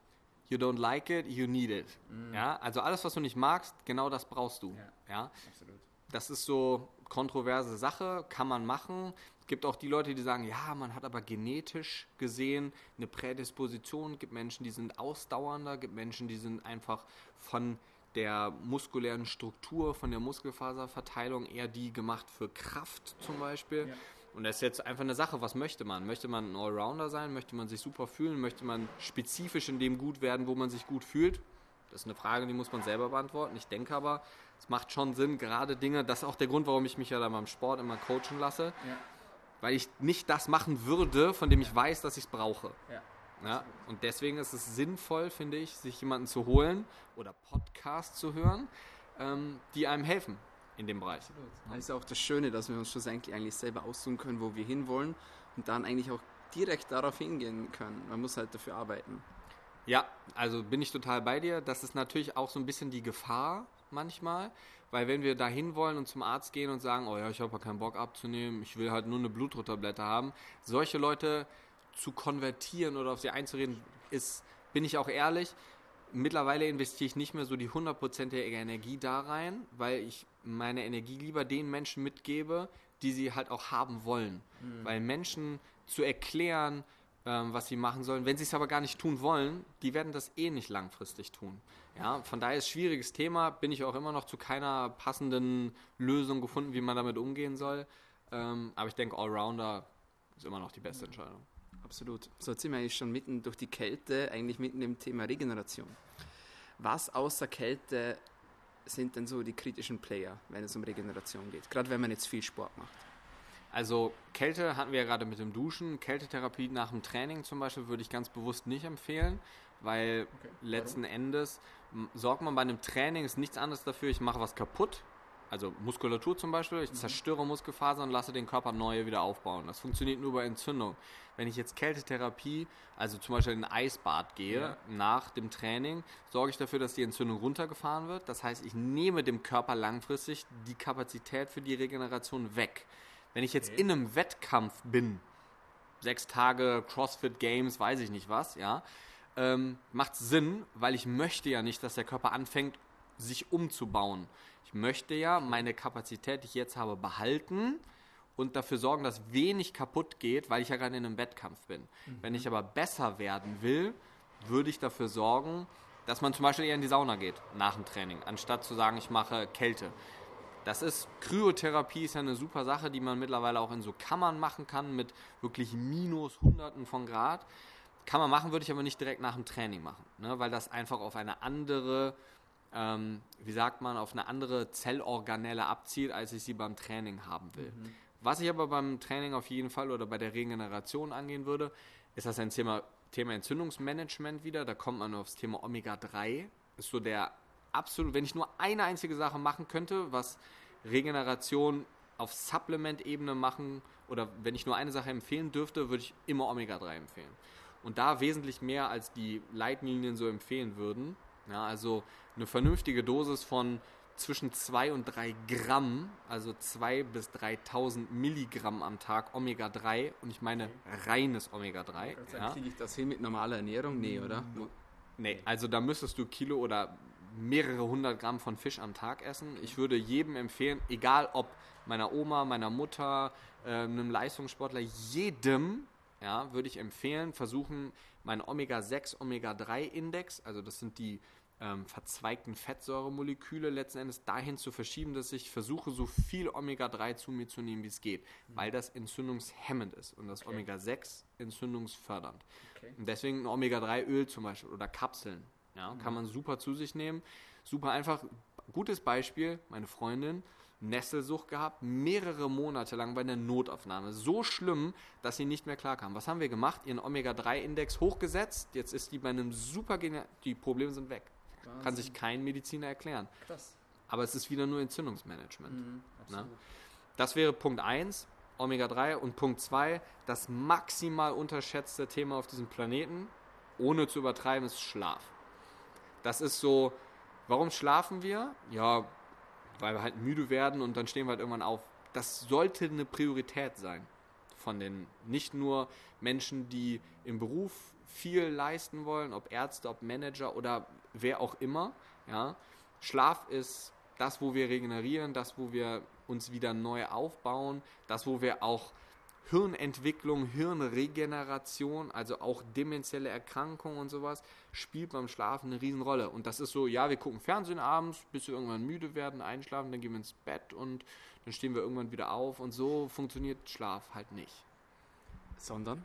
you don't like it, you need it. Mm. Ja, also alles, was du nicht magst, genau das brauchst du. Ja, ja? absolut. Das ist so kontroverse Sache, kann man machen. Es gibt auch die Leute, die sagen, ja, man hat aber genetisch gesehen eine Prädisposition. Es gibt Menschen, die sind ausdauernder, es gibt Menschen, die sind einfach von der muskulären Struktur, von der Muskelfaserverteilung eher die gemacht für Kraft zum Beispiel. Ja. Und das ist jetzt einfach eine Sache, was möchte man? Möchte man ein Allrounder sein? Möchte man sich super fühlen? Möchte man spezifisch in dem gut werden, wo man sich gut fühlt? Das ist eine Frage, die muss man selber beantworten. Ich denke aber, es macht schon Sinn, gerade Dinge, das ist auch der Grund, warum ich mich ja dann beim Sport immer coachen lasse, ja. weil ich nicht das machen würde, von dem ich weiß, dass ich es brauche. Ja. Ja, und deswegen ist es sinnvoll, finde ich, sich jemanden zu holen oder Podcasts zu hören, ähm, die einem helfen in dem Bereich. Absolut. Das ist auch das Schöne, dass wir uns schlussendlich eigentlich selber aussuchen können, wo wir hinwollen und dann eigentlich auch direkt darauf hingehen können. Man muss halt dafür arbeiten. Ja, also bin ich total bei dir. Das ist natürlich auch so ein bisschen die Gefahr manchmal, weil wenn wir dahin wollen und zum Arzt gehen und sagen, oh ja, ich habe ja keinen Bock abzunehmen, ich will halt nur eine Blutdrucktablette haben, solche Leute zu konvertieren oder auf sie einzureden, ist, bin ich auch ehrlich, mittlerweile investiere ich nicht mehr so die hundertprozentige Energie da rein, weil ich meine Energie lieber den Menschen mitgebe, die sie halt auch haben wollen. Mhm. Weil Menschen zu erklären, ähm, was sie machen sollen, wenn sie es aber gar nicht tun wollen, die werden das eh nicht langfristig tun. Ja, von daher ist es ein schwieriges Thema, bin ich auch immer noch zu keiner passenden Lösung gefunden, wie man damit umgehen soll. Ähm, aber ich denke, Allrounder ist immer noch die beste Entscheidung. Absolut. So, jetzt sind wir eigentlich schon mitten durch die Kälte, eigentlich mitten im Thema Regeneration. Was außer Kälte sind denn so die kritischen Player, wenn es um Regeneration geht? Gerade wenn man jetzt viel Sport macht. Also Kälte hatten wir ja gerade mit dem Duschen. Kältetherapie nach dem Training zum Beispiel würde ich ganz bewusst nicht empfehlen, weil okay. letzten Endes sorgt man bei einem Training ist nichts anderes dafür, ich mache was kaputt also Muskulatur zum Beispiel, ich mhm. zerstöre Muskelfasern und lasse den Körper neue wieder aufbauen. Das funktioniert nur bei Entzündung. Wenn ich jetzt Kältetherapie, also zum Beispiel in ein Eisbad gehe, ja. nach dem Training, sorge ich dafür, dass die Entzündung runtergefahren wird. Das heißt, ich nehme dem Körper langfristig die Kapazität für die Regeneration weg. Wenn ich jetzt okay. in einem Wettkampf bin, sechs Tage CrossFit Games, weiß ich nicht was, ja, ähm, macht Sinn, weil ich möchte ja nicht, dass der Körper anfängt, sich umzubauen möchte ja meine Kapazität, die ich jetzt habe, behalten und dafür sorgen, dass wenig kaputt geht, weil ich ja gerade in einem Wettkampf bin. Mhm. Wenn ich aber besser werden will, würde ich dafür sorgen, dass man zum Beispiel eher in die Sauna geht nach dem Training, anstatt zu sagen, ich mache Kälte. Das ist, Kryotherapie ist ja eine super Sache, die man mittlerweile auch in so Kammern machen kann, mit wirklich minus Hunderten von Grad. Kann man machen, würde ich aber nicht direkt nach dem Training machen, ne? weil das einfach auf eine andere ähm, wie sagt man, auf eine andere Zellorganelle abzielt, als ich sie beim Training haben will. Mhm. Was ich aber beim Training auf jeden Fall oder bei der Regeneration angehen würde, ist das ein Thema, Thema Entzündungsmanagement wieder. Da kommt man aufs Thema Omega-3. Ist so der absolut, wenn ich nur eine einzige Sache machen könnte, was Regeneration auf Supplement-Ebene machen oder wenn ich nur eine Sache empfehlen dürfte, würde ich immer Omega-3 empfehlen. Und da wesentlich mehr als die Leitlinien so empfehlen würden. Ja, also eine vernünftige Dosis von zwischen 2 und 3 Gramm, also 2 bis 3000 Milligramm am Tag Omega-3 und ich meine reines Omega-3. Ja. Kriege ich das hin mit normaler Ernährung? Nee, oder? Nee, also da müsstest du Kilo oder mehrere hundert Gramm von Fisch am Tag essen. Ich würde jedem empfehlen, egal ob meiner Oma, meiner Mutter, äh, einem Leistungssportler, jedem ja, würde ich empfehlen, versuchen, meinen Omega-6, Omega-3-Index, also das sind die ähm, verzweigten Fettsäuremoleküle letzten Endes dahin zu verschieben, dass ich versuche, so viel Omega-3 zu mir zu nehmen, wie es geht, mhm. weil das entzündungshemmend ist und das okay. Omega-6 entzündungsfördernd. Okay. Und deswegen ein Omega-3-Öl zum Beispiel oder Kapseln, ja, mhm. kann man super zu sich nehmen. Super einfach. Gutes Beispiel, meine Freundin, Nesselsucht gehabt, mehrere Monate lang bei einer Notaufnahme. So schlimm, dass sie nicht mehr klarkam. Was haben wir gemacht? Ihren Omega-3-Index hochgesetzt. Jetzt ist die bei einem super genial. Die Probleme sind weg. Wahnsinn. Kann sich kein Mediziner erklären. Krass. Aber es ist wieder nur Entzündungsmanagement. Mhm, ne? Das wäre Punkt 1, Omega-3. Und Punkt 2, das maximal unterschätzte Thema auf diesem Planeten, ohne zu übertreiben, ist Schlaf. Das ist so, warum schlafen wir? Ja, weil wir halt müde werden und dann stehen wir halt irgendwann auf. Das sollte eine Priorität sein von den nicht nur Menschen, die im Beruf viel leisten wollen, ob Ärzte, ob Manager oder wer auch immer. Ja. Schlaf ist das, wo wir regenerieren, das, wo wir uns wieder neu aufbauen, das, wo wir auch Hirnentwicklung, Hirnregeneration, also auch demenzielle Erkrankungen und sowas, spielt beim Schlafen eine Riesenrolle. Und das ist so, ja, wir gucken Fernsehen abends, bis wir irgendwann müde werden, einschlafen, dann gehen wir ins Bett und dann stehen wir irgendwann wieder auf. Und so funktioniert Schlaf halt nicht. Sondern?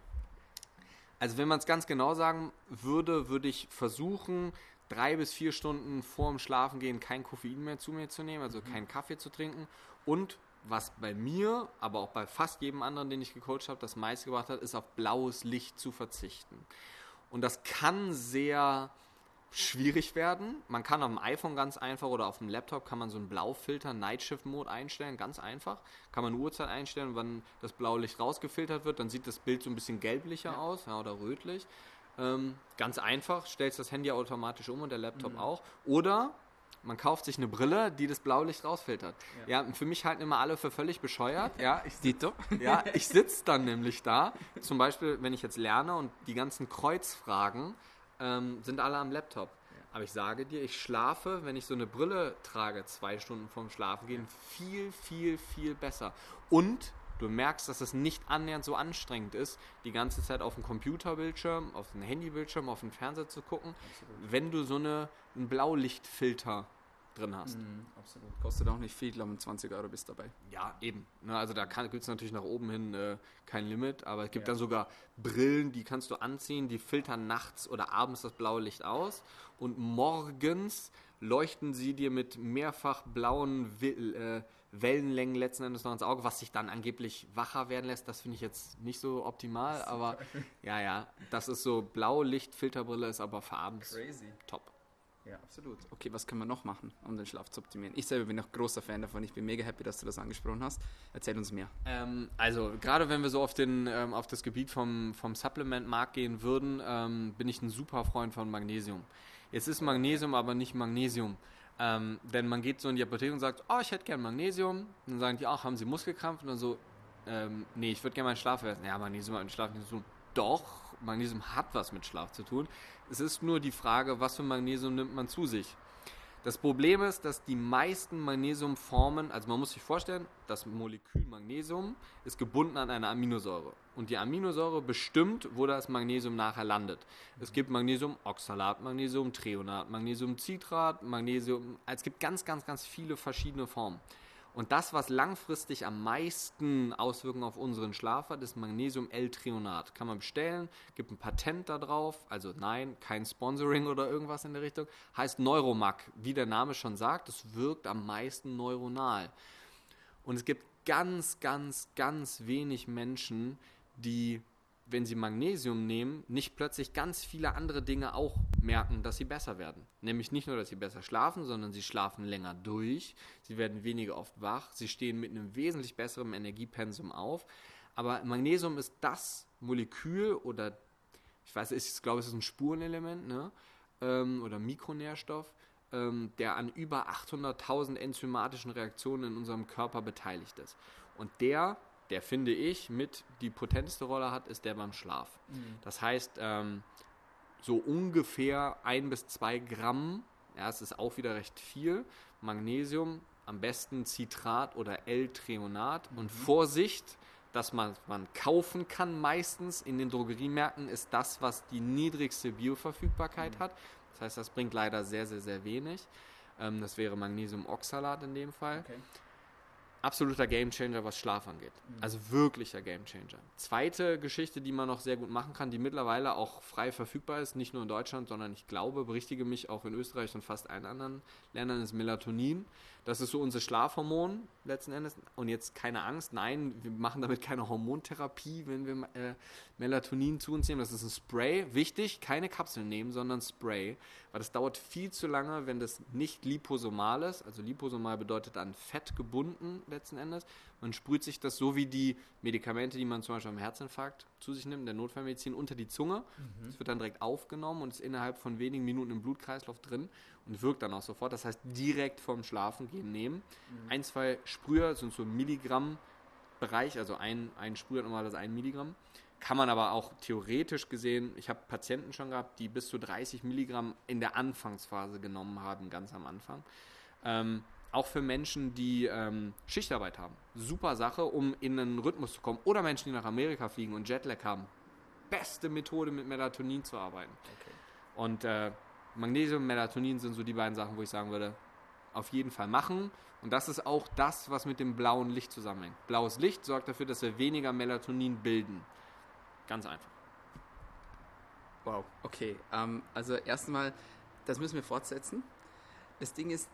Also wenn man es ganz genau sagen würde, würde ich versuchen, drei bis vier Stunden vorm Schlafengehen kein Koffein mehr zu mir zu nehmen, also mhm. keinen Kaffee zu trinken und was bei mir, aber auch bei fast jedem anderen, den ich gecoacht habe, das meiste gebracht hat, ist auf blaues Licht zu verzichten. Und das kann sehr schwierig werden. Man kann auf dem iPhone ganz einfach oder auf dem Laptop kann man so einen Blaufilter, Night Shift Mode einstellen, ganz einfach. Kann man eine Uhrzeit einstellen, wann das blaue Licht rausgefiltert wird, dann sieht das Bild so ein bisschen gelblicher ja. aus ja, oder rötlich. Ähm, ganz einfach, stellst das Handy automatisch um und der Laptop mhm. auch. Oder man kauft sich eine Brille, die das Blaulicht rausfiltert. Ja, ja für mich halten immer alle für völlig bescheuert. Ja, ich, Dito. Ja, ich sitze dann nämlich da. Zum Beispiel, wenn ich jetzt lerne und die ganzen Kreuzfragen ähm, sind alle am Laptop. Aber ich sage dir, ich schlafe, wenn ich so eine Brille trage, zwei Stunden vorm Schlafen gehen, viel, viel, viel besser. Und du merkst, dass es nicht annähernd so anstrengend ist, die ganze Zeit auf dem Computerbildschirm, auf dem Handybildschirm, auf dem Fernseher zu gucken, absolut. wenn du so eine, einen Blaulichtfilter drin hast. Mhm, absolut. Kostet auch nicht viel, glaube ich, 20 Euro bist dabei. Ja, eben. Ne, also da gibt es natürlich nach oben hin äh, kein Limit, aber es gibt ja. dann sogar Brillen, die kannst du anziehen, die filtern nachts oder abends das blaue Licht aus und morgens leuchten sie dir mit mehrfach blauen äh, Wellenlängen letzten Endes noch ins Auge, was sich dann angeblich wacher werden lässt. Das finde ich jetzt nicht so optimal, aber ja, ja, das ist so blaue Lichtfilterbrille, ist aber für abends Crazy. top. Ja, absolut. Okay, was können wir noch machen, um den Schlaf zu optimieren? Ich selber bin auch großer Fan davon. Ich bin mega happy, dass du das angesprochen hast. Erzähl uns mehr. Ähm, also, gerade wenn wir so auf, den, ähm, auf das Gebiet vom, vom Supplement-Markt gehen würden, ähm, bin ich ein super Freund von Magnesium. Jetzt ist Magnesium aber nicht Magnesium. Ähm, denn man geht so in die Apotheke und sagt, oh, ich hätte gern Magnesium. Und dann sagen die, ach, haben Sie Muskelkrampf? Und dann so, ähm, nee, ich würde gerne meinen Schlaf essen. Ja, Magnesium hat mit Schlaf nichts zu tun. Doch, Magnesium hat was mit Schlaf zu tun. Es ist nur die Frage, was für Magnesium nimmt man zu sich. Das Problem ist, dass die meisten Magnesiumformen, also man muss sich vorstellen, das Molekül Magnesium ist gebunden an eine Aminosäure. Und die Aminosäure bestimmt, wo das Magnesium nachher landet. Es gibt Magnesiumoxalat, Magnesium Treonat, Magnesium Citrat, Magnesium. Es gibt ganz, ganz, ganz viele verschiedene Formen. Und das, was langfristig am meisten Auswirkungen auf unseren Schlaf hat, ist Magnesium-L-Trionat. Kann man bestellen, gibt ein Patent da drauf, also nein, kein Sponsoring oder irgendwas in der Richtung. Heißt Neuromac, wie der Name schon sagt, es wirkt am meisten neuronal. Und es gibt ganz, ganz, ganz wenig Menschen, die wenn sie Magnesium nehmen, nicht plötzlich ganz viele andere Dinge auch merken, dass sie besser werden. Nämlich nicht nur, dass sie besser schlafen, sondern sie schlafen länger durch, sie werden weniger oft wach, sie stehen mit einem wesentlich besseren Energiepensum auf. Aber Magnesium ist das Molekül oder ich weiß, ich glaube, es ist ein Spurenelement ne? Ähm, oder Mikronährstoff, ähm, der an über 800.000 enzymatischen Reaktionen in unserem Körper beteiligt ist. Und der der finde ich mit die potenteste Rolle hat, ist der beim Schlaf. Mhm. Das heißt, ähm, so ungefähr ein bis zwei Gramm, ja, es ist auch wieder recht viel, Magnesium, am besten Citrat oder L-Treonat. Mhm. Und Vorsicht, dass man, man kaufen kann meistens in den Drogeriemärkten, ist das, was die niedrigste Bioverfügbarkeit mhm. hat. Das heißt, das bringt leider sehr, sehr, sehr wenig. Ähm, das wäre Magnesiumoxalat in dem Fall. Okay. Absoluter Gamechanger, was Schlaf angeht. Mhm. Also wirklicher Gamechanger. Zweite Geschichte, die man noch sehr gut machen kann, die mittlerweile auch frei verfügbar ist, nicht nur in Deutschland, sondern ich glaube, berichtige mich auch in Österreich und fast allen anderen Ländern, ist Melatonin. Das ist so unser Schlafhormon letzten Endes. Und jetzt keine Angst, nein, wir machen damit keine Hormontherapie, wenn wir äh, Melatonin zu uns nehmen. Das ist ein Spray. Wichtig, keine Kapseln nehmen, sondern Spray. Weil das dauert viel zu lange, wenn das nicht liposomal ist. Also liposomal bedeutet an Fett gebunden letzten Endes. Man sprüht sich das so wie die Medikamente, die man zum Beispiel am Herzinfarkt zu sich nimmt, in der Notfallmedizin, unter die Zunge. Das wird dann direkt aufgenommen und ist innerhalb von wenigen Minuten im Blutkreislauf drin und wirkt dann auch sofort. Das heißt, direkt vorm Schlafengehen nehmen. Ein, zwei Sprüher sind so im Milligramm-Bereich, also ein, ein Sprüher normalerweise ein Milligramm. Kann man aber auch theoretisch gesehen, ich habe Patienten schon gehabt, die bis zu 30 Milligramm in der Anfangsphase genommen haben, ganz am Anfang. Ähm, auch für Menschen, die ähm, Schichtarbeit haben. Super Sache, um in einen Rhythmus zu kommen. Oder Menschen, die nach Amerika fliegen und Jetlag haben. Beste Methode, mit Melatonin zu arbeiten. Okay. Und äh, Magnesium und Melatonin sind so die beiden Sachen, wo ich sagen würde, auf jeden Fall machen. Und das ist auch das, was mit dem blauen Licht zusammenhängt. Blaues Licht sorgt dafür, dass wir weniger Melatonin bilden. Ganz einfach. Wow, okay. Ähm, also erstmal, das müssen wir fortsetzen. Das Ding ist,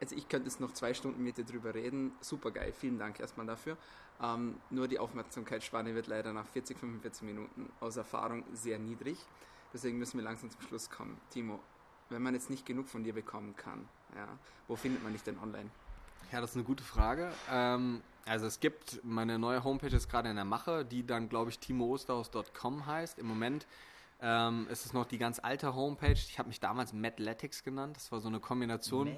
also ich könnte jetzt noch zwei Stunden mit dir drüber reden. Super geil, vielen Dank erstmal dafür. Ähm, nur die Aufmerksamkeitsspanne wird leider nach 40, 45 Minuten aus Erfahrung sehr niedrig. Deswegen müssen wir langsam zum Schluss kommen. Timo, wenn man jetzt nicht genug von dir bekommen kann, ja, wo findet man dich denn online? Ja, das ist eine gute Frage. Ähm, also es gibt, meine neue Homepage ist gerade in der Mache, die dann, glaube ich, timoosterhaus.com heißt. Im Moment ähm, ist es noch die ganz alte Homepage. Ich habe mich damals Madletics genannt. Das war so eine Kombination.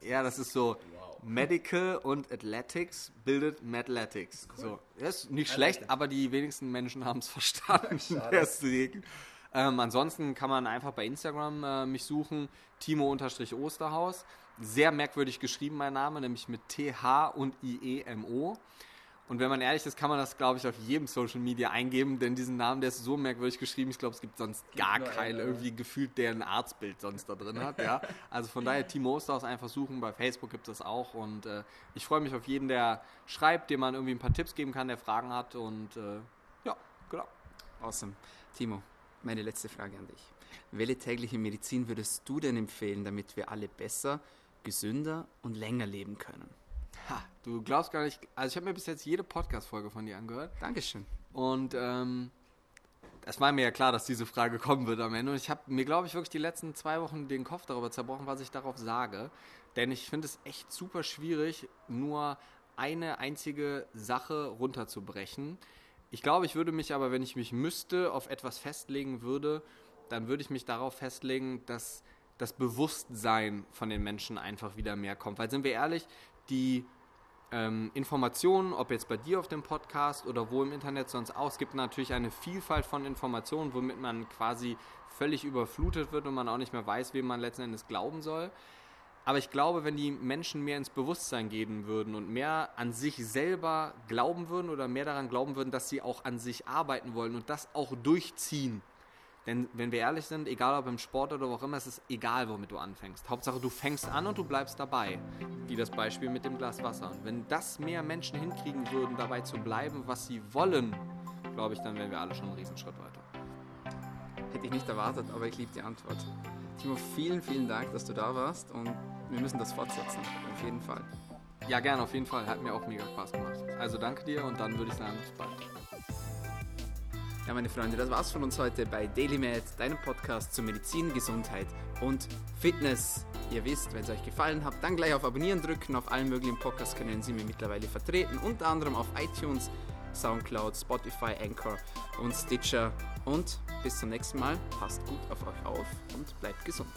Ja, das ist so Wow. Medical und Athletics bildet Madletics. So, das ist nicht schlecht, aber die wenigsten Menschen haben es verstanden. Deswegen. *laughs* Ähm, ansonsten kann man einfach bei Instagram äh, mich suchen, Timo-Osterhaus. Sehr merkwürdig geschrieben, mein Name, nämlich mit TH und IEMO. Und wenn man ehrlich ist, kann man das, glaube ich, auf jedem Social Media eingeben, denn diesen Namen, der ist so merkwürdig geschrieben, ich glaube, es gibt sonst gar nur keinen, einen, irgendwie gefühlt, der ein Arztbild sonst da drin hat. Ja? *laughs* Also von daher, Timo Osterhaus einfach suchen, bei Facebook gibt es auch. Und äh, ich freue mich auf jeden, der schreibt, dem man irgendwie ein paar Tipps geben kann, der Fragen hat. Und äh, ja, genau. Awesome. Timo, meine letzte Frage an dich. Welche tägliche Medizin würdest du denn empfehlen, damit wir alle besser, gesünder und länger leben können? Ha, du glaubst gar nicht, also ich habe mir bis jetzt jede Podcast-Folge von dir angehört. Dankeschön. Und ähm, es war mir ja klar, dass diese Frage kommen wird am Ende. Und ich habe mir, glaube ich, wirklich die letzten zwei Wochen den Kopf darüber zerbrochen, was ich darauf sage. Denn ich finde es echt super schwierig, nur eine einzige Sache runterzubrechen. Ich glaube, ich würde mich aber, wenn ich mich müsste, auf etwas festlegen würde, dann würde ich mich darauf festlegen, dass das Bewusstsein von den Menschen einfach wieder mehr kommt. Weil sind wir ehrlich, die ähm, Informationen, ob jetzt bei dir auf dem Podcast oder wo im Internet sonst auch, es gibt natürlich eine Vielfalt von Informationen, womit man quasi völlig überflutet wird und man auch nicht mehr weiß, wem man letzten Endes glauben soll. Aber ich glaube, wenn die Menschen mehr ins Bewusstsein gehen würden und mehr an sich selber glauben würden oder mehr daran glauben würden, dass sie auch an sich arbeiten wollen und das auch durchziehen. Denn wenn wir ehrlich sind, egal ob im Sport oder wo auch immer, es ist egal, womit du anfängst. Hauptsache, du fängst an und du bleibst dabei. Wie das Beispiel mit dem Glas Wasser. Und wenn das mehr Menschen hinkriegen würden, dabei zu bleiben, was sie wollen, glaube ich, dann wären wir alle schon einen Riesenschritt weiter. Hätte ich nicht erwartet, aber ich liebe die Antwort. Timo, vielen, vielen Dank, dass du da warst und wir müssen das fortsetzen. Auf jeden Fall. Ja, gerne, auf jeden Fall. Hat mir auch mega Spaß gemacht. Also danke dir und dann würde ich sagen, bis bald. Ja, meine Freunde, das war's von uns heute bei DailyMed, deinem Podcast zu Medizin, Gesundheit und Fitness. Ihr wisst, wenn es euch gefallen hat, dann gleich auf Abonnieren drücken. Auf allen möglichen Podcast-Kanälen sind wir mittlerweile vertreten, unter anderem auf iTunes, Soundcloud, Spotify, Anchor und Stitcher. Und bis zum nächsten Mal, passt gut auf euch auf und bleibt gesund.